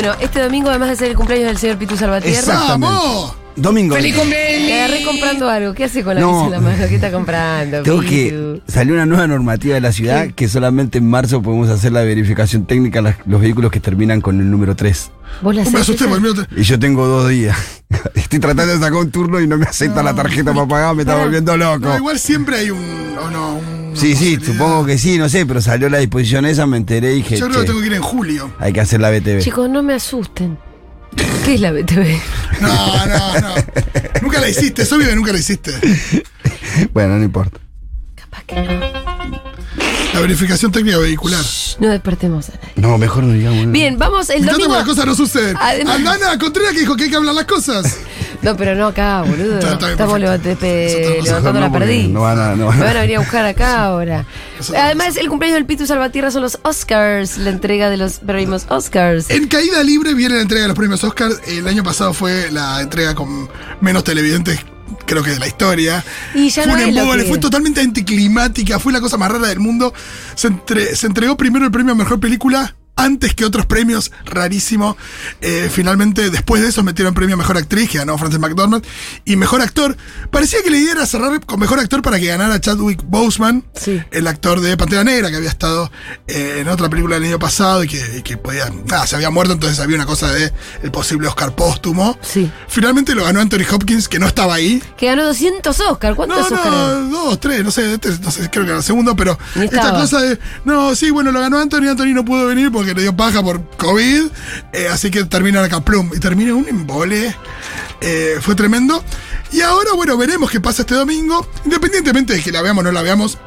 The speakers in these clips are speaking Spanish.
Bueno, este domingo, además de ser el cumpleaños del señor Pitu Salvatierra. ¡Vamos! Domingo. me agarré comprando algo. ¿Qué hace con la No. bici en la mano? ¿Qué está comprando? Tengo que. Salió una nueva normativa de la ciudad que solamente en marzo podemos hacer la verificación técnica a los vehículos que terminan con el número 3. ¿Vos la Me asusté. Y yo tengo dos días. Estoy tratando de sacar un turno y no me acepta la tarjeta para pagar, me está volviendo loco. No, igual siempre hay un. ¿O no? Un- Sí, sí, supongo que sí, no sé, pero salió la disposición esa, me enteré y dije, Yo creo "Che, que tengo que ir en julio. hay que hacer la BTV. Chicos, no me asusten. ¿Qué es la BTV? No, no, no. nunca la hiciste, es obvio que nunca la hiciste. Bueno, no importa. Capaz que no. La verificación técnica vehicular. No despertemos a nadie. No, mejor no digamos. nada. Bien, vamos el domingo. las cosas no suceden. Además- Andana Contreras que dijo que hay que hablar las cosas. No, pero no acá, boludo. Está- está Estamos perfecto. levant- pe- Es otra cosa. levantando No, la perdiz. no van a- no van a- Me van a venir a buscar acá ahora. Además, el cumpleaños del Pitu Salvatierra son los Oscars, la entrega de los premios Oscars. En caída libre viene la entrega de los premios Oscar. El año pasado fue la entrega con menos televidentes, creo que de la historia. Y ya fue no un embole, que- fue totalmente anticlimática, fue la cosa más rara del mundo. Se, entre- se entregó primero el premio a mejor película. Antes que otros premios, rarísimo. Eh, finalmente, después de eso, metieron premio a mejor actriz, que ganó Frances McDormand, y mejor actor. Parecía que la idea era cerrar con mejor actor para que ganara Chadwick Boseman, Sí. el actor de Pantera Negra, que había estado eh, en otra película del año pasado y que, y que podía. Nada, se había muerto, entonces había una cosa de el posible Oscar póstumo. Sí. Finalmente lo ganó Anthony Hopkins, que no estaba ahí. Que ganó 200 Oscars. No, ¿Cuántos no, dos, tres, no sé, este, no sé, creo que era el segundo, pero esta cosa de, no, sí, bueno, lo ganó Anthony, Anthony no pudo venir porque le dio paja por COVID, eh, así que termina acá, plum, y termina un embole, eh, fue tremendo. Y ahora, bueno, veremos qué pasa este domingo, independientemente de que la veamos o no la veamos.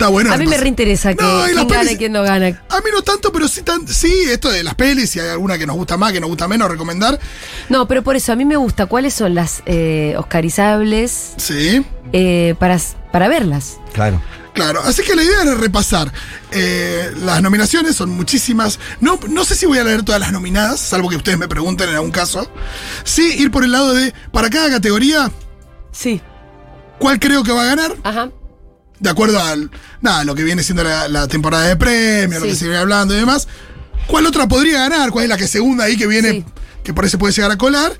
Está bueno. A mí me reinteresa que No, quién gana pelis- y quién no gana. A mí no tanto, pero sí, tan, sí, esto de las pelis, si hay alguna que nos gusta más, que nos gusta menos, recomendar. No, pero por eso, a mí me gusta cuáles son las eh, Oscarizables Sí. eh, para, para verlas. Claro. Claro, así que la idea era repasar eh, las nominaciones, son muchísimas. No, no sé si voy a leer todas las nominadas, salvo que ustedes me pregunten en algún caso. Sí, ir por el lado de, para cada categoría, Sí. ¿cuál creo que va a ganar? Ajá. De acuerdo al, nada, lo que viene siendo la, la temporada de premios, lo que se viene hablando y demás. ¿Cuál otra podría ganar? ¿Cuál es la que segunda ahí que viene, Sí. que por ahí se puede llegar a colar?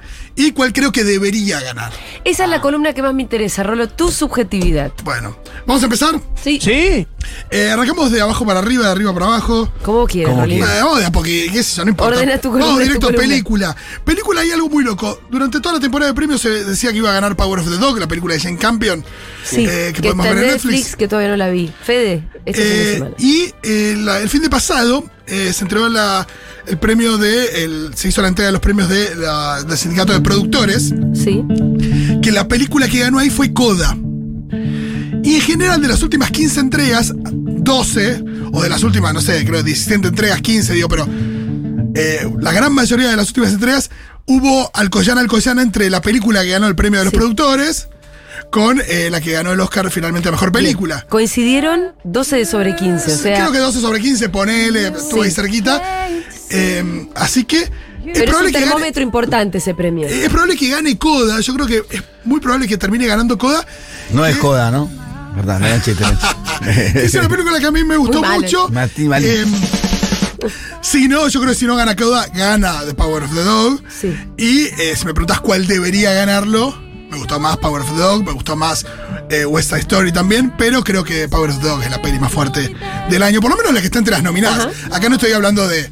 ¿Y cuál creo que debería ganar? Esa es la columna que más me interesa, Rolo, tu subjetividad. Bueno, ¿vamos a empezar? Sí. Sí. Eh, arrancamos de abajo para arriba, de arriba para abajo. Como quieras, Como Rolín. quieras. Eh, porque qué sé yo, no importa. Ordena tu columna, Vamos directo a película. Película hay algo muy loco. Durante toda la temporada de premios se decía que iba a ganar Power of the Dog, la película de Jane Campion. Sí, eh, que, que podemos está ver en Netflix, Netflix. que todavía no la vi. Fede, este Eh, y eh, la- el fin de pasado eh, se entregó la- el premio de. el- se hizo la entrega de los premios de la- del sindicato de productores. Sí. Que la película que ganó ahí fue Coda. Y en general, de las últimas 15 entregas, 12, o de las últimas, no sé, creo 17 entregas, 15, digo, pero eh, la gran mayoría de las últimas entregas hubo Alcoyana Alcoyana entre la película que ganó el premio de los Sí. productores con eh, la que ganó el Oscar finalmente a mejor película. Bien. Coincidieron 12 de sobre 15. O sea, Creo que 12 sobre 15, ponele, estuvo ahí cerquita. Eh, así que pero es probable un gane, termómetro importante ese premio. es probable que gane Coda. Yo creo que es muy probable que termine ganando Coda. No es Eh, joda, ¿no? Verdad, no es chiste. Es una película que a mí me gustó mucho. Martín, vale. Eh, si no, yo creo que si no gana Coda, gana The Power of the Dog. Sí. Y eh, si me preguntas cuál debería ganarlo, me gustó más Power of the Dog, me gustó más eh, West Side Story también, pero creo que Power of the Dog es la peli más fuerte del año, por lo menos la que está entre las nominadas. Acá no estoy hablando de-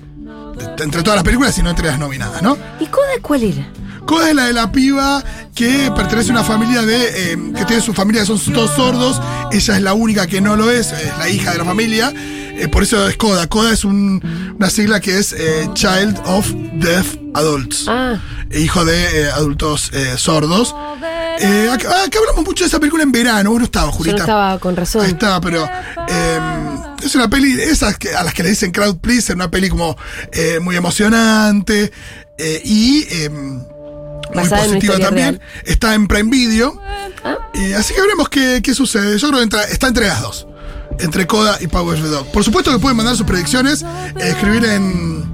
entre todas las películas, sino entre las nominadas, ¿no? ¿Y Coda cuál era? Coda es la de la piba que pertenece a una familia de. eh, que tiene su familia, son todos sordos. Ella es la única que no lo es, es la hija de la familia. Eh, por eso es Coda. Coda es un- una sigla que es eh, Child of Deaf Adults. Ah. Hijo de eh, adultos sordos. Acá, acá hablamos mucho de esa película en verano. Vos no estabas, Yo Julita. no estaba con razón. Ahí está, pero eh, es una peli, esas que- a las que le dicen crowd pleaser, una peli como muy emocionante y eh, muy positiva también. real. Está en Prime Video. Ah. Así que veremos qué, qué sucede. Yo creo que entra- está entre las dos. Entre Coda y Power of the Dog. Por supuesto que pueden mandar sus predicciones, escribir en,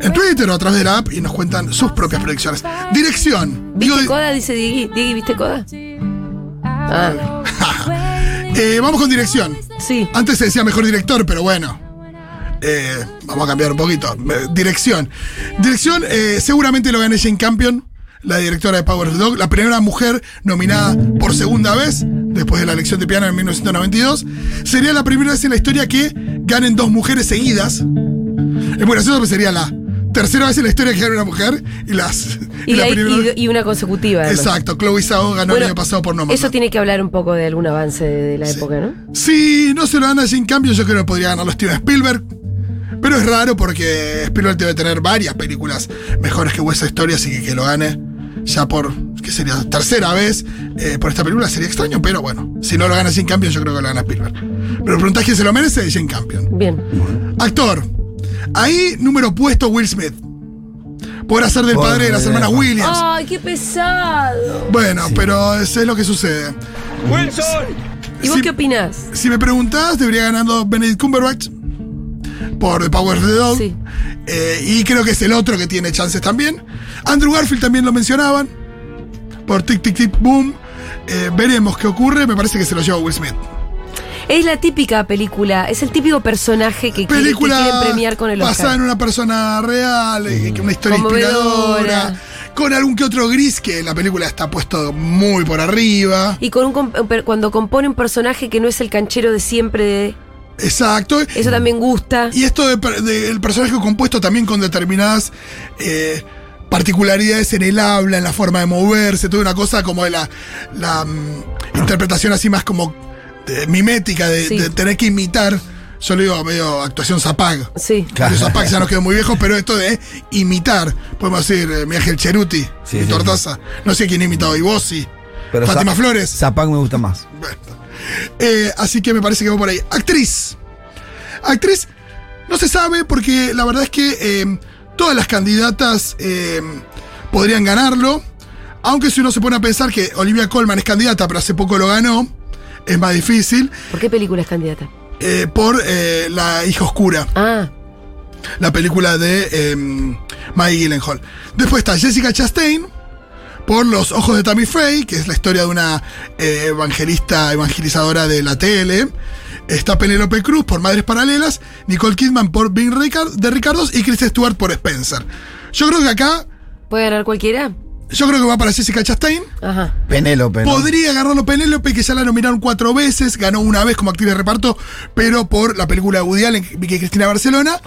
en Twitter o a través de la app y nos cuentan sus propias predicciones. Dirección. ¿Viste Digo- Coda? Dice. Diegui, ¿viste Coda? Ah, Eh, vamos con dirección. sí. Antes se decía mejor director, pero bueno. Eh, vamos a cambiar un poquito. Eh, Dirección. Dirección, eh, seguramente lo gane Jane Campion, la directora de Power of the Dog, la primera mujer nominada por segunda vez, después de la elección de piano en 1992. Sería la primera vez en la historia que ganen dos mujeres seguidas. Es muy gracioso, pero sería la tercera vez en la historia que gane una mujer y las. Y, la la- primera vez- y- y una consecutiva. además. Exacto, Chloe Zhao ganó Bueno, el año pasado por No Eso tiene que hablar un poco de algún avance de, de la época, ¿no? Si no se lo gana sin cambio, yo creo que podría ganarlo Steven Spielberg. Pero es raro porque Spielberg debe tener varias películas mejores que West Story, así que que lo gane ya por, ¿qué sería? Tercera vez eh, por esta película sería extraño, pero bueno, si no lo gana sin cambio, yo creo que lo gana Spielberg. Pero preguntás quién se lo merece, Jane Campion. Bien. Actor. Ahí, número puesto, Will Smith. Por hacer del padre de las hermanas. Williams. ¡Ay, qué pesado! Bueno, pero eso es lo que sucede. ¿Y vos qué opinás? Si me preguntás, debería ganando Benedict Cumberbatch por The Power of the Dog. Sí. Eh, y creo que es el otro que tiene chances también. Andrew Garfield también lo mencionaban. Por Tic Tic Tic Boom. Eh, veremos qué ocurre. Me parece que se lo lleva Will Smith. Es la típica película, es el típico personaje que, quiere- que Película quieren premiar con el basada Oscar. en una persona real, eh, una historia inspiradora. Con algún que otro gris que la película está puesto muy por arriba. Y con un cuando compone un personaje que no es el canchero de siempre, de- Exacto. eso también gusta. Y esto de del personaje compuesto también con determinadas eh, particularidades en el habla, en la forma de moverse, toda una cosa como de la, la mm, interpretación así más como de mimética, de, Sí. de tener que imitar. Yo le digo medio actuación Zapag. Sí. Claro. Zapag ya nos quedó muy viejos, pero esto de imitar, podemos decir, eh, mi Ángel Cheruti, Sí, mi sí, Tortaza. No sé quién ha imitado, y vos sí. Pero Fátima Zap- Flores. Zapag me gusta más. Bueno. Eh, así que me parece que va por ahí. Actriz. Actriz, no se sabe porque la verdad es que eh, todas las candidatas eh, podrían ganarlo. Aunque si uno se pone a pensar que Olivia Colman es candidata, pero hace poco lo ganó, es más difícil. ¿Por qué película es candidata? eh, por eh, La hija oscura, Ah, la película de eh, Maggie Gyllenhaal. Después está Jessica Chastain por Los ojos de Tammy Faye, que es la historia de una eh, evangelista, evangelizadora de la tele. Está Penélope Cruz por Madres Paralelas, Nicole Kidman por Bing Ricard- de Ricardos y Chris Stewart por Spencer. Yo creo que acá, ¿puede ganar cualquiera? yo creo que va para Jessica Chastain. Ajá. Penélope. ¿no? Podría ganarlo Penélope, que ya la nominaron cuatro veces, ganó una vez como actriz de reparto, pero por la película de Woody Allen, que Cristina Barcelona.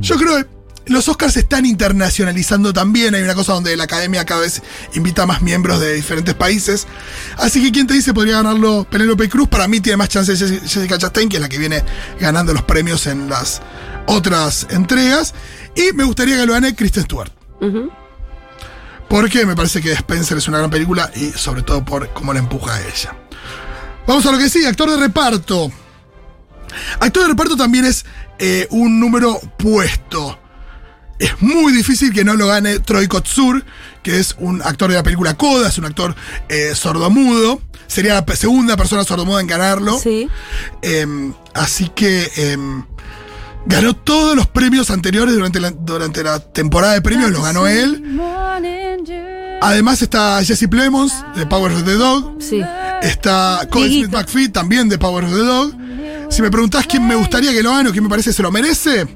Yo creo que los Oscars se están internacionalizando también. Hay una cosa donde la academia cada vez invita a más miembros de diferentes países. Así que, ¿quién te dice podría ganarlo Penélope Cruz? Para mí tiene más chances Jess- Jessica Chastain, que es la que viene ganando los premios en las otras entregas. Y me gustaría que lo gane Kristen Stewart. Porque me parece que Spencer es una gran película y sobre todo por cómo la empuja a ella. Vamos a lo que sí, actor de reparto. Actor de reparto también es eh, un número puesto. Es muy difícil que no lo gane Troy Kotsur, que es un actor de la película Coda, es un actor eh, sordomudo. Sería la segunda persona sordomuda en ganarlo. Sí. Em, así que em, ganó todos los premios anteriores durante la, durante la temporada de premios, los ganó él. Además está Jesse Plemons de Power of the Dog. Sí. Está Cole Smith. McPhee también de Power of the Dog. Si me preguntás quién me gustaría que lo gane o quién me parece se lo merece,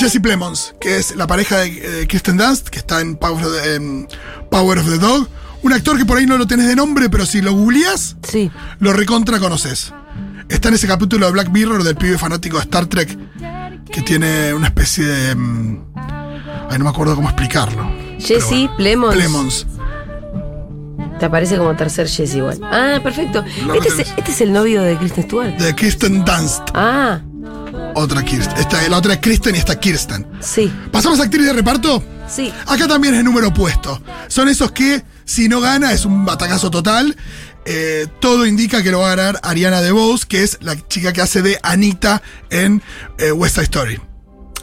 Jesse Plemons, que es la pareja de eh, Kristen Dunst, que está en Power of, the, en Power of the Dog. Un actor que por ahí no lo tenés de nombre, pero si lo googleás, Sí. lo recontra conoces. Está en ese capítulo de Black Mirror del pibe fanático de Star Trek, que tiene una especie de... mm, Ay, no me acuerdo cómo explicarlo. Jesse Pero. Plemons. Plemons. Te aparece como tercer Jesse igual. Ah, perfecto. Este es, tenés. este es el novio de Kristen Stewart. De Kristen Dunst. Ah, Otra Kirsten. Esta, la otra es Kristen y esta Kirsten. sí. ¿Pasamos a actriz de reparto? Sí. Acá también es número opuesto. Son esos que, si no gana, es un batacazo total. Eh, todo indica que lo va a ganar Ariana DeBose, que es la chica que hace de Anita en eh, West Side Story.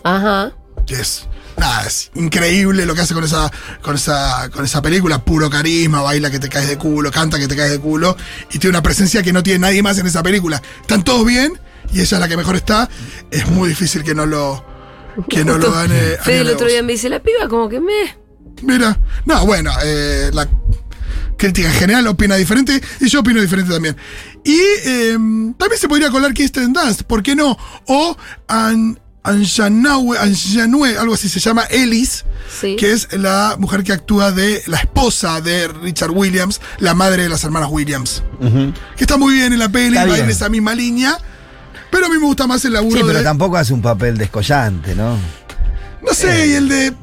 Ajá. Que es. Nada, es increíble lo que hace con esa, con esa, con esa película, puro carisma, baila que te caes de culo, canta que te caes de culo, y tiene una presencia que no tiene nadie más en esa película. Están todos bien, y ella es la que mejor está. Es muy difícil que no lo, que no lo gane. Fede el otro día me dice, la piba como que me... Mira, no, bueno, eh, la crítica en general opina diferente y yo opino diferente también. Y eh, también se podría colar Kirsten Dunst, ¿por qué no? O An- Anjanue, Anjanue, algo así se llama, Ellis, Sí. que es la mujer que actúa de la esposa de Richard Williams, la madre de las hermanas Williams. Que está muy bien en la peli, Está va bien. en esa misma línea. Pero a mí me gusta más el laburo Sí, pero de. tampoco hace un papel descollante, ¿no? No sé, y el de.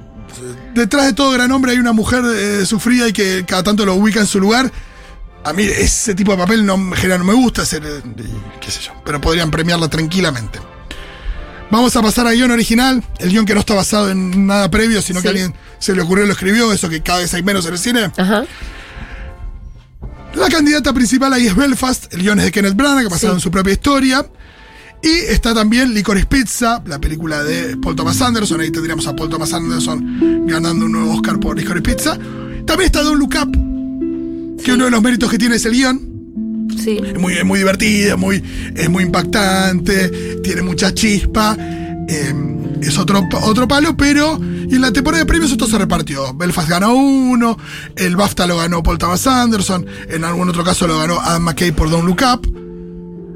Detrás de todo gran hombre hay una mujer eh, sufrida y que cada tanto lo ubica en su lugar. A mí ese tipo de papel no, en general no me gusta hacer, eh, qué sé yo, pero podrían premiarla tranquilamente. Vamos a pasar al guion original, el guion que no está basado en nada previo, sino que Sí. alguien se le ocurrió y lo escribió, eso que cada vez hay menos en el cine. Ajá. La candidata principal ahí es Belfast, el guion es de Kenneth Branagh, que basado Sí. en su propia historia. Y está también Licorice Pizza, la película de Paul Thomas Anderson. Ahí tendríamos a Paul Thomas Anderson ganando un nuevo Oscar por Licorice Pizza. También está Don't Look Up, que uno de los méritos que tiene es el guion. Sí. Es muy, es muy divertida, muy, es muy impactante, tiene mucha chispa. eh, es otro, otro palo, pero y en la temporada de premios esto se repartió. Belfast ganó uno, el BAFTA lo ganó Paul Thomas Anderson, en algún otro caso lo ganó Adam McKay por Don't Look Up.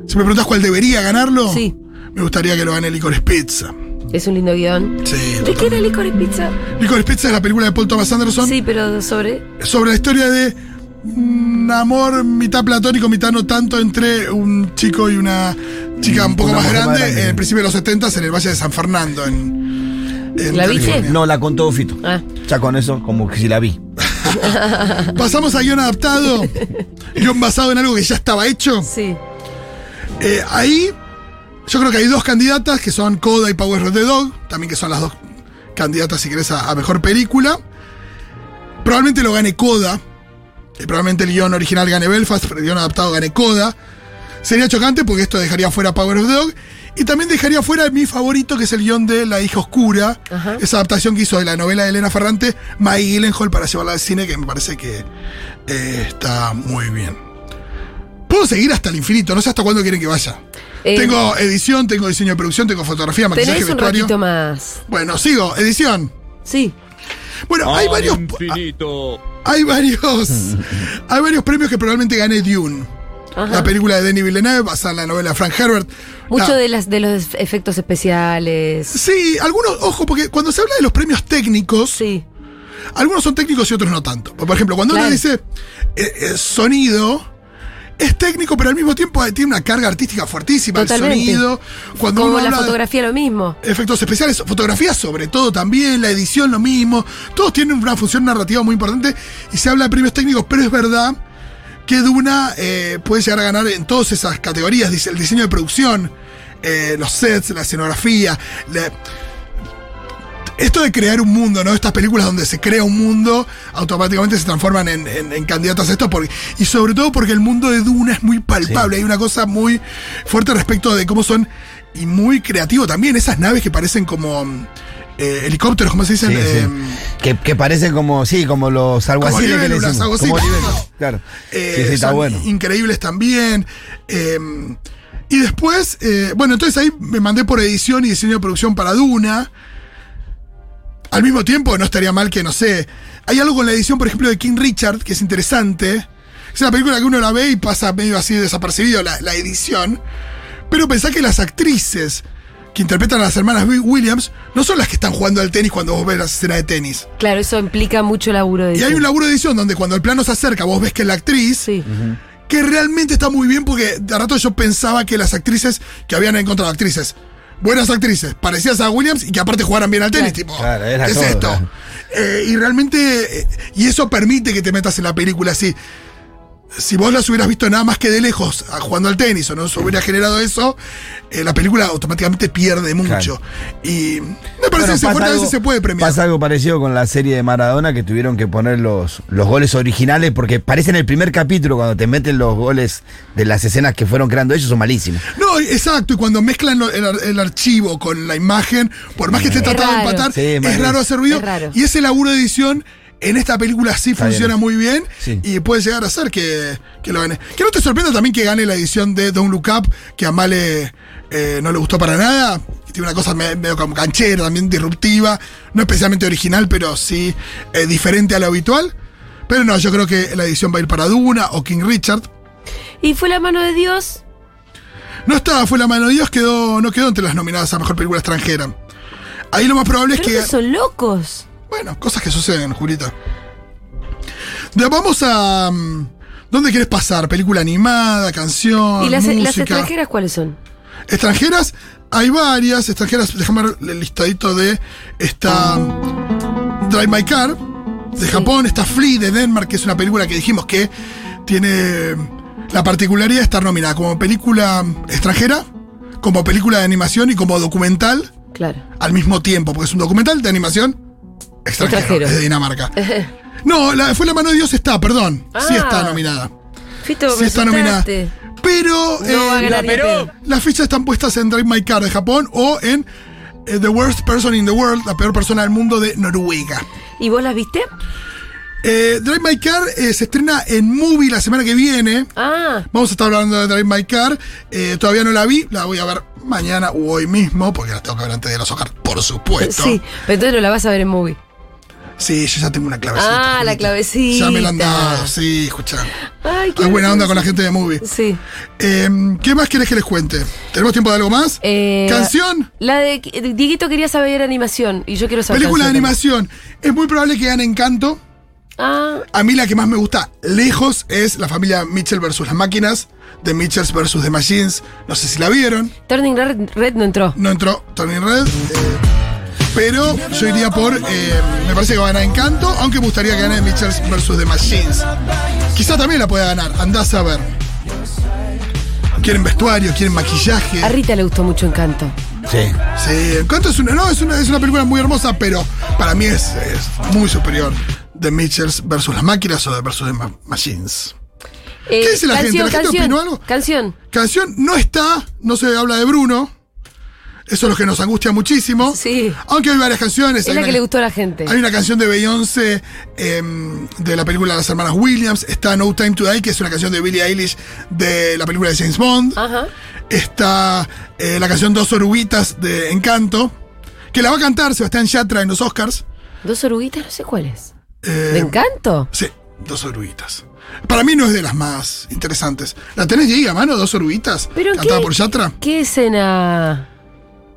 Si me preguntas cuál debería ganarlo, Sí. me gustaría que lo gane Licorice Pizza. Es un lindo guion. Sí, ¿De qué era Licorice Pizza? Licorice Pizza es la película de Paul Thomas Anderson Sí, pero sobre. sobre la historia de un amor mitad platónico, mitad no tanto entre un chico y una chica un poco Una más grande grande. en el principio de los 70 en el Valle de San Fernando. En, en ¿La viste? No, la contó Fito. Ah. Ya con eso, como que si la vi. Pasamos a guion adaptado, guion basado en algo que ya estaba hecho. Sí. Eh, ahí yo creo que hay dos candidatas que son Coda y Power of the Dog, también que son las dos candidatas, si querés, a, a mejor película. Probablemente lo gane Coda. eh, probablemente el guion original gane Belfast, pero el guion adaptado gane Coda. Sería chocante porque esto dejaría fuera Power of the Dog. Y también dejaría fuera mi favorito, que es el guion de La hija oscura. Ajá. Esa adaptación que hizo de la novela de Elena Ferrante, Maggie Gyllenhaal, para llevarla al cine, que me parece que eh, está muy bien. Puedo seguir hasta el infinito, no sé hasta cuándo quieren que vaya. Eh, tengo edición, tengo diseño de producción, tengo fotografía, maquillaje, Tenés un vestuario. ratito más. Bueno, sigo, edición. Sí. Bueno, hay Al varios. infinito. Hay varios. hay varios premios que probablemente gane Dune. Ajá. La película de Denis Villeneuve, basada en la novela de Frank Herbert. Mucho La- de, las, de los efectos especiales. Sí, algunos, ojo, porque cuando se habla de los premios técnicos, Sí. algunos son técnicos y otros no tanto. Por ejemplo, cuando uno dice eh, eh, sonido, es técnico, pero al mismo tiempo tiene una carga artística fuertísima. Totalmente. El sonido. Cuando Como uno la habla fotografía lo mismo. efectos especiales, fotografía sobre todo también, la edición lo mismo, todos tienen una función narrativa muy importante y se habla de premios técnicos, pero es verdad que Duna eh, puede llegar a ganar en todas esas categorías, dice, el diseño de producción, eh, los sets, la escenografía, la- esto de crear un mundo, ¿no? Estas películas donde se crea un mundo, automáticamente se transforman en, en- en candidatas a esto, porque, y sobre todo porque el mundo de Duna es muy palpable, hay una cosa muy fuerte respecto de cómo son, y muy creativo también, esas naves que parecen como mm, eh, helicópteros, ¿cómo se dicen? Sí, sí. Eh, Que, que parece como, sí, como los alguaciles que decimos. algo así. Como Claro. Eh, sí, sí, está bueno. Increíbles también. Eh, y después, eh, bueno, entonces ahí me mandé por edición y diseño de producción para Duna. Al mismo tiempo, no estaría mal que, no sé, hay algo con la edición, por ejemplo, de King Richard, que es interesante. Es una película que uno la ve y pasa medio así desapercibido la, la edición. Pero pensá que las actrices que interpretan a las hermanas Wi- Williams no son las que están jugando al tenis cuando vos ves las escenas de tenis. Claro, eso implica mucho laburo de Y hay un laburo de edición donde cuando el plano se acerca, vos ves que es la actriz, Sí. que realmente está muy bien porque de rato yo pensaba que las actrices que habían encontrado actrices, buenas actrices, parecidas a Williams y que aparte jugaran bien al tenis, Claro. tipo, Claro, era ¿qué es todo, esto? Eh, y realmente, eh, y eso permite que te metas en la película así. Si vos las hubieras visto nada más que de lejos a- jugando al tenis o no se hubiera generado eso, eh, la película automáticamente pierde mucho. Y me parece Bueno, que fuerte a veces se puede premiar. Pasa algo parecido con la serie de Maradona que tuvieron que poner los, los goles originales porque parece en el primer capítulo cuando te meten los goles de las escenas que fueron creando ellos son malísimos. No, exacto, y cuando mezclan lo- el, ar- el archivo con la imagen, por más que esté Es tratado de empatar, Sí, es raro hacer ruido. Es raro. Y ese laburo de edición en esta película sí Está funciona bien. muy bien Sí. y puede llegar a ser que, que lo gane. Que no te sorprenda también que gane la edición de Don't Look Up, que a Male eh, no le gustó para nada. y Tiene una cosa me- medio como canchera, también disruptiva, no especialmente original, pero sí eh, diferente a lo habitual. Pero no, yo creo que la edición va a ir para Duna o King Richard. Y fue la mano de Dios. No estaba, fue la mano de Dios, quedó, no quedó entre las nominadas a mejor película extranjera. Ahí lo más probable es Pero que son locos. Bueno, cosas que suceden, Julita. Vamos a. mm, ¿Dónde quieres pasar? ¿Película animada, canción? ¿Y las, música? las extranjeras cuáles son? Extranjeras, hay varias. Extranjeras, déjame ver el listadito de. Está. Drive My Car, de Sí. Japón. Está Flea, de Denmark, que es una película que dijimos que tiene la particularidad de estar nominada como película extranjera, como película de animación y como documental Claro. al mismo tiempo, porque es un documental de animación extranjero, Extranjero. es de Dinamarca. No, la, fue La mano de Dios está, perdón. Sí Ah. está nominada. Fito, Sí está nominada. Pero, No eh, ni pero- las fichas están puestas en Drive My Car de Japón o en eh, The Worst Person in the World, la peor persona del mundo de Noruega. ¿Y vos las viste? Eh, Drive My Car eh, se estrena en Movie la semana que viene. Ah, Vamos a estar hablando de Drive My Car. Eh, todavía no la vi, la voy a ver mañana o hoy mismo, porque la tengo que ver antes de los Oscars, por supuesto. sí. Pero entonces no la vas a ver en movie. Sí, yo ya tengo una clavecita. Ah, la clavecita. Ya me la han dado, sí, escuchá. Ay, qué Hay buena onda con la gente de Movie. Sí. Eh, ¿Qué más querés que les cuente? ¿Tenemos tiempo de algo más? Eh, ¿Canción? La de Dieguito quería saber animación y yo quiero saber. Película de animación. Es muy probable que gane Encanto. Ah, A mí la que más me gusta lejos es la familia Mitchell versus las máquinas. De Mitchells versus The Machines. No sé si la vieron. Turning Red, Red no entró. No entró Tony Red. eh, pero yo iría por. eh, me parece que va a ganar Encanto. Aunque me gustaría que gane Mitchells versus The Machines. Quizá también la pueda ganar. Andás a ver. Quieren vestuario, quieren maquillaje. A Rita le gustó mucho Encanto. Sí. Sí, Encanto es una, no, es una, es una película muy hermosa, pero para mí es, es muy superior. The Mitchells versus las máquinas o de versus The Ma- Machines. Eh, ¿Qué dice la gente? canción, ¿La gente canción, opinó algo? Canción. Canción no está, no se habla de Bruno. Eso es lo que nos angustia muchísimo. Sí. Aunque hay varias canciones. Es hay la una- que le gustó a la gente. Hay una canción de Beyoncé em, de la película Las Hermanas Williams. Está No Time to Die, que es una canción de Billie Eilish de la película de James Bond. Ajá. Está eh, la canción Dos Oruguitas de Encanto, que la va a cantar Sebastián Yatra en los Oscars. Dos oruguitas, no sé cuáles. Eh, ¿De Encanto? Sí, Dos Oruguitas. Para mí no es de las más interesantes. ¿La tenés ahí a mano, Dos Oruguitas? ¿Pero Cantada qué, por Yatra. qué escena?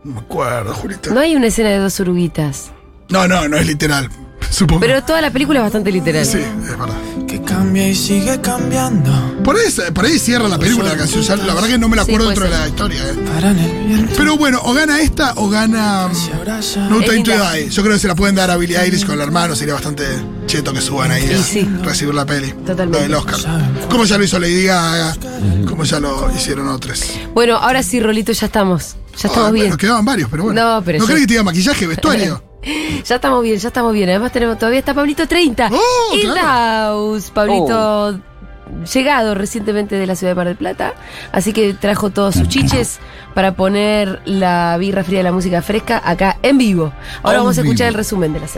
No me acuerdo, Julita. No hay una escena de dos oruguitas. No, no, no es literal. Supongo. Pero toda la película es bastante literal. Sí, es verdad. Que cambia y sigue cambiando. Por ahí, por ahí cierra la película, la canción. Ya, la verdad que no me la Sí, acuerdo puede dentro de la historia. eh. Paran el viento. Pero bueno, o gana esta o gana abraza. No Time to. Die. Yo creo que se la pueden dar a Billie Eilish con el hermano. Sería bastante cheto que suban ahí Sí, a sí. recibir la peli. Totalmente. La del Oscar. Como ya lo hizo Lady Gaga. Como ya lo hicieron otros. Bueno, ahora sí, Rolito, ya estamos. Ya estamos Ah, bien. Bueno, quedaban varios, pero bueno. No, pero ¿No crees que te diga maquillaje, vestuario? Ya estamos bien, ya estamos bien. Además tenemos, todavía está Pablito 30. Oh, In claro. house. Pablito llegado recientemente de la ciudad de Mar del Plata. Así que trajo todos sus chiches para poner la birra fría de la música fresca acá en vivo. Ahora En vamos a escuchar vivo. el resumen de la semana.